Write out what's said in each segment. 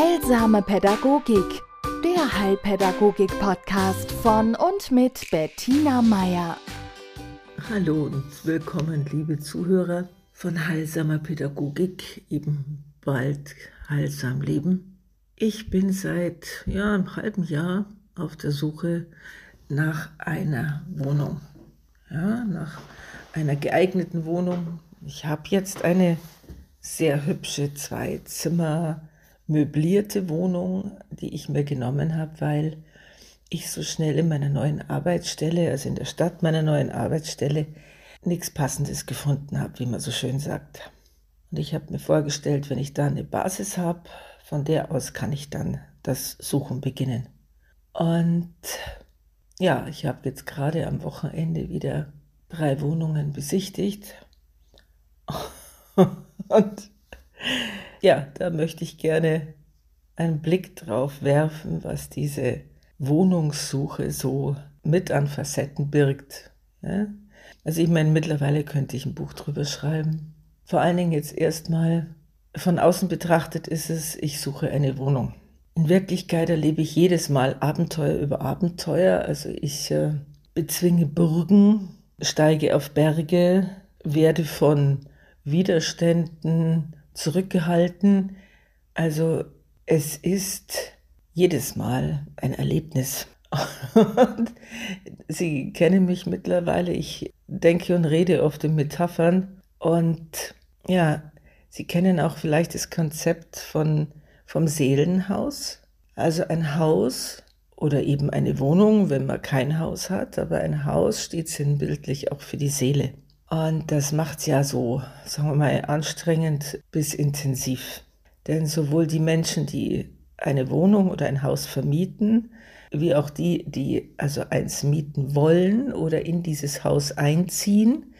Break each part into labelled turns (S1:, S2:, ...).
S1: Heilsame Pädagogik, der Heilpädagogik-Podcast von und mit Bettina Meier.
S2: Hallo und willkommen, liebe Zuhörer von Heilsamer Pädagogik, eben bald heilsam leben. Ich bin seit ja, einem halben Jahr auf der Suche nach einer Wohnung, ja, nach einer geeigneten Wohnung. Ich habe jetzt eine sehr hübsche zwei Zimmer möblierte Wohnung, die ich mir genommen habe, weil ich so schnell in meiner neuen Arbeitsstelle, also in der Stadt meiner neuen Arbeitsstelle, nichts Passendes gefunden habe, wie man so schön sagt. Und ich habe mir vorgestellt, wenn ich da eine Basis habe, von der aus kann ich dann das Suchen beginnen. Und ja, ich habe jetzt gerade am Wochenende wieder drei Wohnungen besichtigt. Und ja, da möchte ich gerne einen Blick drauf werfen, was diese Wohnungssuche so mit an Facetten birgt. Ja? Also ich meine, mittlerweile könnte ich ein Buch drüber schreiben. Vor allen Dingen jetzt erstmal von außen betrachtet ist es, ich suche eine Wohnung. In Wirklichkeit erlebe ich jedes Mal Abenteuer über Abenteuer. Also ich äh, bezwinge Burgen, steige auf Berge, werde von Widerständen zurückgehalten. Also es ist jedes Mal ein Erlebnis. Und Sie kennen mich mittlerweile. Ich denke und rede oft in Metaphern. Und ja, Sie kennen auch vielleicht das Konzept von, vom Seelenhaus. Also ein Haus oder eben eine Wohnung, wenn man kein Haus hat, aber ein Haus steht sinnbildlich auch für die Seele. Und das macht es ja so, sagen wir mal, anstrengend bis intensiv. Denn sowohl die Menschen, die eine Wohnung oder ein Haus vermieten, wie auch die, die also eins mieten wollen oder in dieses Haus einziehen,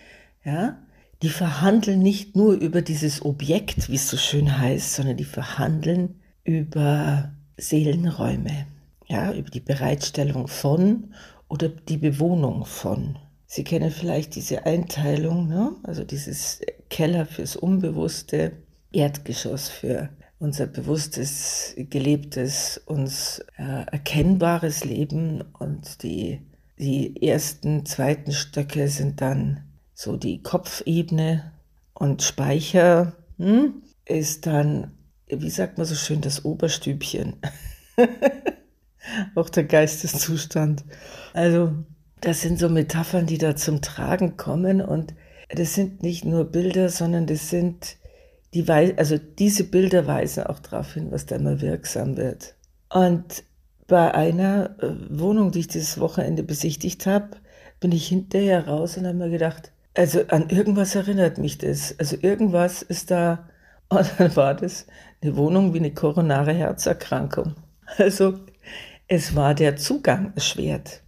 S2: ja, die verhandeln nicht nur über dieses Objekt, wie es so schön heißt, sondern die verhandeln über Seelenräume, ja, über die Bereitstellung von oder die Bewohnung von. Sie kennen vielleicht diese Einteilung, ne? also dieses Keller fürs Unbewusste, Erdgeschoss für unser bewusstes, gelebtes, uns äh, erkennbares Leben und die, die ersten, zweiten Stöcke sind dann so die Kopfebene und Speicher hm, ist dann, wie sagt man so schön, das Oberstübchen. Auch der Geisteszustand. Also das sind so Metaphern, die da zum Tragen kommen und das sind nicht nur Bilder, sondern das sind die Wei also diese Bilder weisen auch darauf hin, was da immer wirksam wird. Und bei einer äh, Wohnung, die ich dieses Wochenende besichtigt habe, bin ich hinterher raus und habe mir gedacht, also an irgendwas erinnert mich das. Also irgendwas ist da, und dann war das eine Wohnung wie eine koronare Herzerkrankung. Also es war der Zugang erschwert.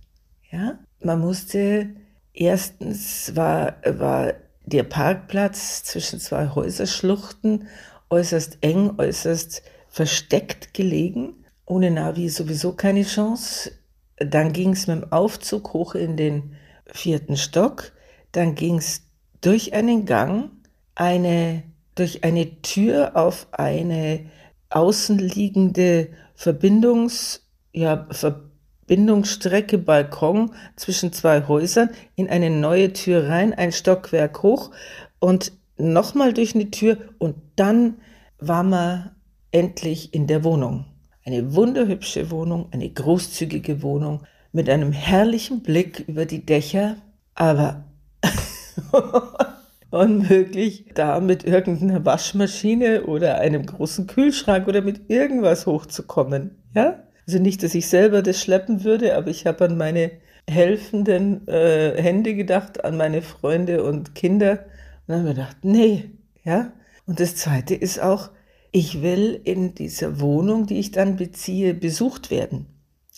S2: Ja, man musste, erstens war, war der Parkplatz zwischen zwei Häuserschluchten äußerst eng, äußerst versteckt gelegen. Ohne Navi sowieso keine Chance. Dann ging es mit dem Aufzug hoch in den vierten Stock. Dann ging es durch einen Gang, eine, durch eine Tür auf eine außenliegende Verbindungs, ja, Verbindungs Verbindungsstrecke Balkon zwischen zwei Häusern in eine neue Tür rein, ein Stockwerk hoch und nochmal durch eine Tür und dann war man endlich in der Wohnung. Eine wunderhübsche Wohnung, eine großzügige Wohnung mit einem herrlichen Blick über die Dächer, aber unmöglich, da mit irgendeiner Waschmaschine oder einem großen Kühlschrank oder mit irgendwas hochzukommen. Ja? Also nicht, dass ich selber das schleppen würde, aber ich habe an meine helfenden äh, Hände gedacht, an meine Freunde und Kinder. Und dann habe ich gedacht, nee, ja. Und das Zweite ist auch, ich will in dieser Wohnung, die ich dann beziehe, besucht werden.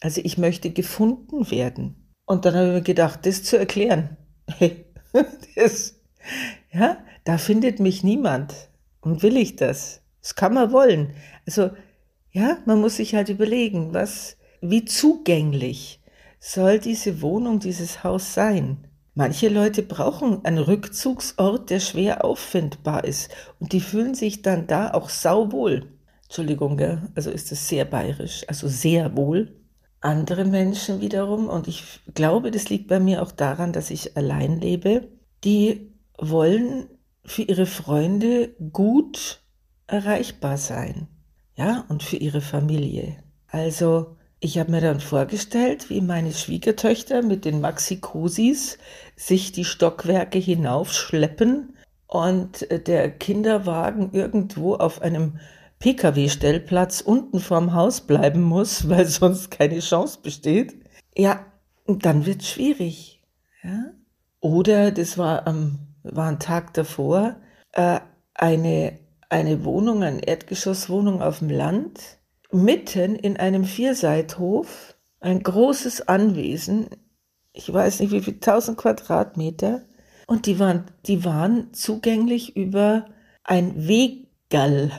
S2: Also ich möchte gefunden werden. Und dann habe ich mir gedacht, das zu erklären, hey, das, ja, da findet mich niemand. Und will ich das? Das kann man wollen. Also ja, man muss sich halt überlegen, was, wie zugänglich soll diese Wohnung, dieses Haus sein? Manche Leute brauchen einen Rückzugsort, der schwer auffindbar ist und die fühlen sich dann da auch sauwohl. Entschuldigung, gell? also ist es sehr bayerisch, also sehr wohl. Andere Menschen wiederum, und ich glaube, das liegt bei mir auch daran, dass ich allein lebe, die wollen für ihre Freunde gut erreichbar sein. Ja, und für ihre Familie. Also, ich habe mir dann vorgestellt, wie meine Schwiegertöchter mit den Maxi-Cosis sich die Stockwerke hinaufschleppen und der Kinderwagen irgendwo auf einem Pkw-Stellplatz unten vorm Haus bleiben muss, weil sonst keine Chance besteht. Ja, dann wird es schwierig. Ja? Oder das war am war ein Tag davor, äh, eine, eine Wohnung, eine Erdgeschosswohnung auf dem Land, mitten in einem Vierseithof, ein großes Anwesen, ich weiß nicht wie viel, 1000 Quadratmeter, und die waren, die waren zugänglich über ein Weggall,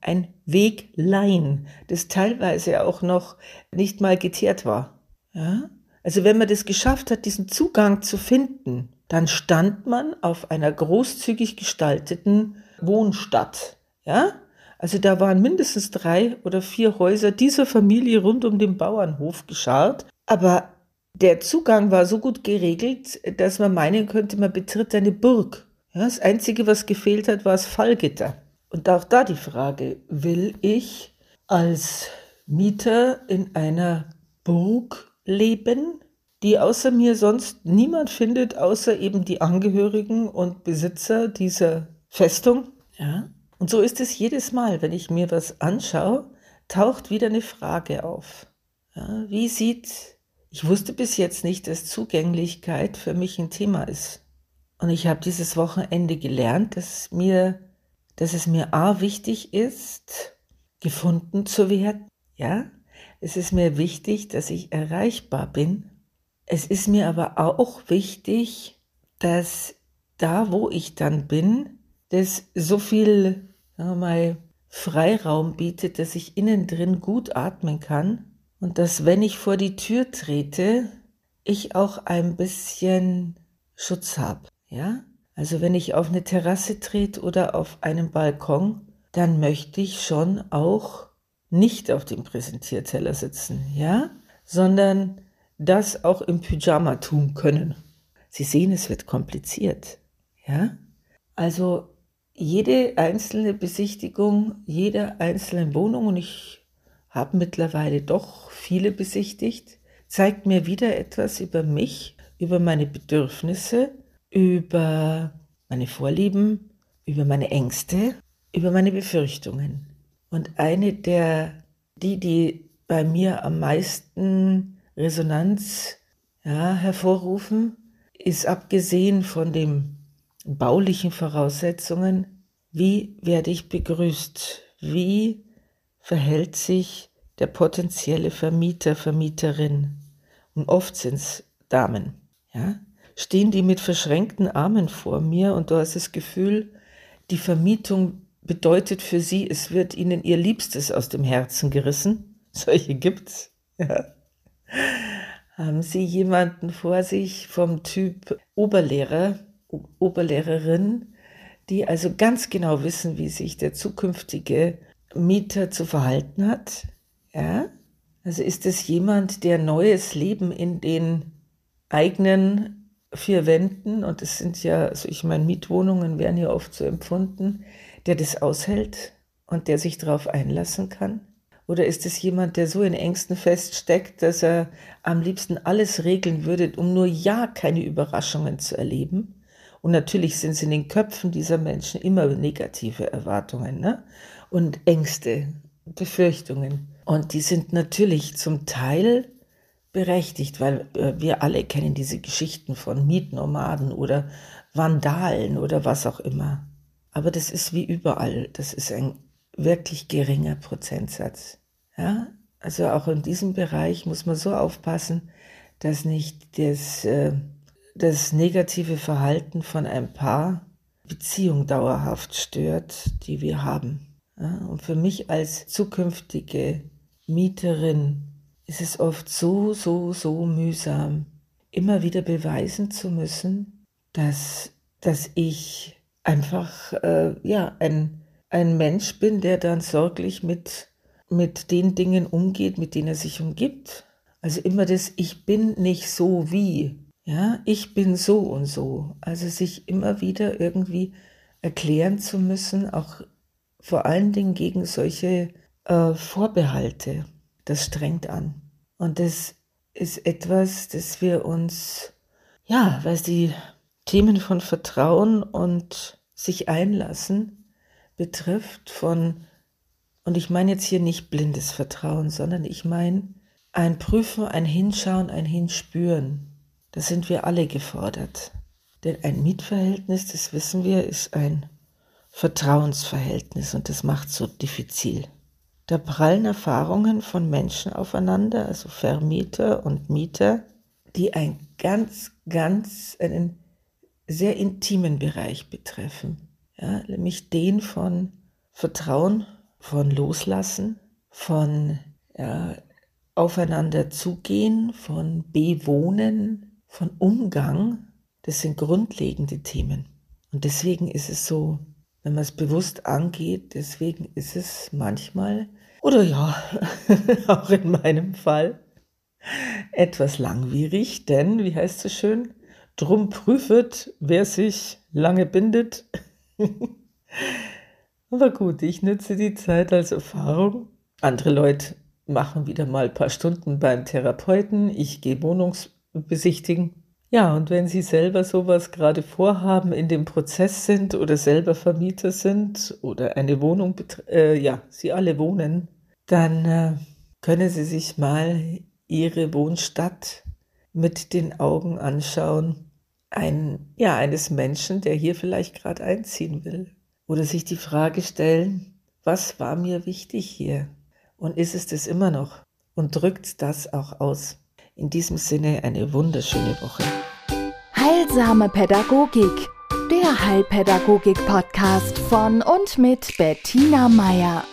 S2: ein Weglein, das teilweise auch noch nicht mal geteert war. Ja? Also wenn man das geschafft hat, diesen Zugang zu finden, dann stand man auf einer großzügig gestalteten Wohnstadt. Ja? Also da waren mindestens drei oder vier Häuser dieser Familie rund um den Bauernhof geschart. Aber der Zugang war so gut geregelt, dass man meinen könnte, man betritt eine Burg. Ja, das Einzige, was gefehlt hat, war das Fallgitter. Und auch da die Frage, will ich als Mieter in einer Burg leben die außer mir sonst niemand findet, außer eben die Angehörigen und Besitzer dieser Festung. Ja? Und so ist es jedes Mal, wenn ich mir was anschaue, taucht wieder eine Frage auf. Ja, wie sieht, ich wusste bis jetzt nicht, dass Zugänglichkeit für mich ein Thema ist. Und ich habe dieses Wochenende gelernt, dass mir, dass es mir A wichtig ist, gefunden zu werden. Ja, es ist mir wichtig, dass ich erreichbar bin es ist mir aber auch wichtig, dass da, wo ich dann bin, das so viel mal, Freiraum bietet, dass ich innen drin gut atmen kann und dass, wenn ich vor die Tür trete, ich auch ein bisschen Schutz habe. Ja? Also wenn ich auf eine Terrasse trete oder auf einen Balkon, dann möchte ich schon auch nicht auf dem Präsentierteller sitzen, ja, sondern das auch im Pyjama tun können. Sie sehen, es wird kompliziert. Ja? Also jede einzelne Besichtigung jeder einzelnen Wohnung, und ich habe mittlerweile doch viele besichtigt, zeigt mir wieder etwas über mich, über meine Bedürfnisse, über meine Vorlieben, über meine Ängste, über meine Befürchtungen. Und eine der, die, die bei mir am meisten Resonanz ja, hervorrufen, ist abgesehen von den baulichen Voraussetzungen, wie werde ich begrüßt? Wie verhält sich der potenzielle Vermieter, Vermieterin? Und oft sind es Damen. Ja? Stehen die mit verschränkten Armen vor mir und du hast das Gefühl, die Vermietung bedeutet für sie, es wird ihnen ihr Liebstes aus dem Herzen gerissen. Solche gibt's. Ja. Haben Sie jemanden vor sich vom Typ Oberlehrer, Oberlehrerin, die also ganz genau wissen, wie sich der zukünftige Mieter zu verhalten hat? Ja? Also ist es jemand, der neues Leben in den eigenen vier Wänden, und es sind ja, also ich meine, Mietwohnungen werden ja oft so empfunden, der das aushält und der sich darauf einlassen kann? Oder ist es jemand, der so in Ängsten feststeckt, dass er am liebsten alles regeln würde, um nur ja keine Überraschungen zu erleben? Und natürlich sind es in den Köpfen dieser Menschen immer negative Erwartungen ne? und Ängste, Befürchtungen. Und die sind natürlich zum Teil berechtigt, weil äh, wir alle kennen diese Geschichten von Mietnomaden oder Vandalen oder was auch immer. Aber das ist wie überall. Das ist ein wirklich geringer Prozentsatz. Ja, also auch in diesem Bereich muss man so aufpassen, dass nicht das, äh, das negative Verhalten von ein Paar Beziehung dauerhaft stört, die wir haben. Ja, und für mich als zukünftige Mieterin ist es oft so, so, so mühsam, immer wieder beweisen zu müssen, dass, dass ich einfach äh, ja, ein ein Mensch bin, der dann sorglich mit, mit den Dingen umgeht, mit denen er sich umgibt. Also immer das Ich bin nicht so wie. Ja, ich bin so und so. Also sich immer wieder irgendwie erklären zu müssen, auch vor allen Dingen gegen solche äh, Vorbehalte. Das strengt an. Und das ist etwas, das wir uns, ja, weil die Themen von Vertrauen und sich einlassen betrifft, von, und ich meine jetzt hier nicht blindes Vertrauen, sondern ich meine ein Prüfen, ein Hinschauen, ein Hinspüren. Da sind wir alle gefordert. Denn ein Mietverhältnis, das wissen wir, ist ein Vertrauensverhältnis und das macht so diffizil. Da prallen Erfahrungen von Menschen aufeinander, also Vermieter und Mieter, die einen ganz, ganz, einen sehr intimen Bereich betreffen. Ja, nämlich den von Vertrauen, von Loslassen, von ja, aufeinander zugehen, von Bewohnen, von Umgang das sind grundlegende Themen. Und deswegen ist es so, wenn man es bewusst angeht, deswegen ist es manchmal, oder ja, auch in meinem Fall, etwas langwierig, denn, wie heißt es schön, drum prüfet, wer sich lange bindet. Aber gut, ich nütze die Zeit als Erfahrung. Andere Leute machen wieder mal ein paar Stunden beim Therapeuten. Ich gehe Wohnungsbesichtigen. Ja, und wenn Sie selber sowas gerade vorhaben, in dem Prozess sind oder selber Vermieter sind oder eine Wohnung, äh, ja, Sie alle wohnen, dann äh, können Sie sich mal Ihre Wohnstadt mit den Augen anschauen, ein, ja, eines Menschen, der hier vielleicht gerade einziehen will. Oder sich die Frage stellen, was war mir wichtig hier? Und ist es das immer noch? Und drückt das auch aus? In diesem Sinne eine wunderschöne Woche.
S1: Heilsame Pädagogik, der Heilpädagogik-Podcast von und mit Bettina Meier.